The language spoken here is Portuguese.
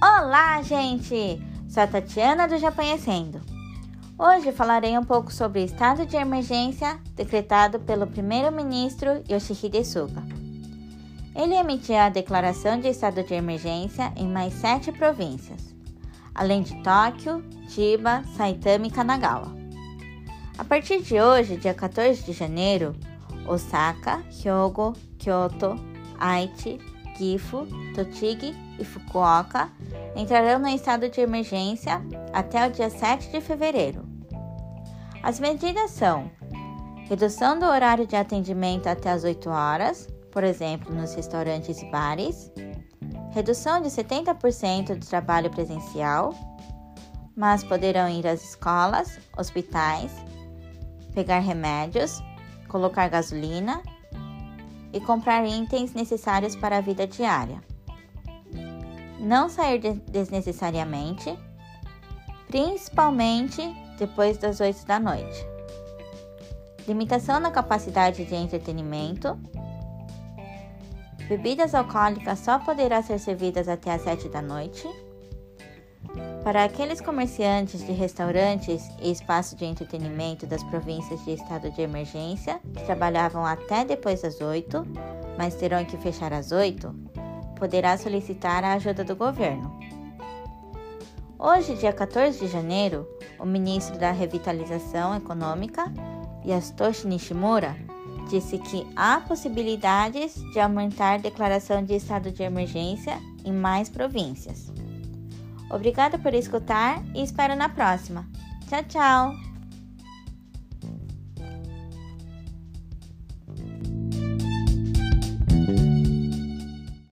Olá, gente! Sou a Tatiana do Japanhecendo. Hoje falarei um pouco sobre o estado de emergência decretado pelo primeiro-ministro Yoshihide Suga. Ele emitiu a declaração de estado de emergência em mais sete províncias, além de Tóquio, Chiba, Saitama e Kanagawa. A partir de hoje, dia 14 de janeiro, Osaka, Hyogo, Kyoto, Aichi, Gifu, Tochigi e Fukuoka entrarão no estado de emergência até o dia 7 de fevereiro. As medidas são redução do horário de atendimento até as 8 horas, por exemplo, nos restaurantes e bares, redução de 70% do trabalho presencial, mas poderão ir às escolas, hospitais, pegar remédios, colocar gasolina e comprar itens necessários para a vida diária. Não sair desnecessariamente, principalmente depois das 8 da noite. Limitação na capacidade de entretenimento. Bebidas alcoólicas só poderá ser servidas até às 7 da noite. Para aqueles comerciantes de restaurantes e espaços de entretenimento das províncias de estado de emergência que trabalhavam até depois das 8, mas terão que fechar às 8, poderá solicitar a ajuda do governo. Hoje, dia 14 de janeiro, o ministro da Revitalização Econômica, Yasutoshi Nishimura, disse que há possibilidades de aumentar a declaração de estado de emergência em mais províncias. Obrigada por escutar e espero na próxima. Tchau, tchau!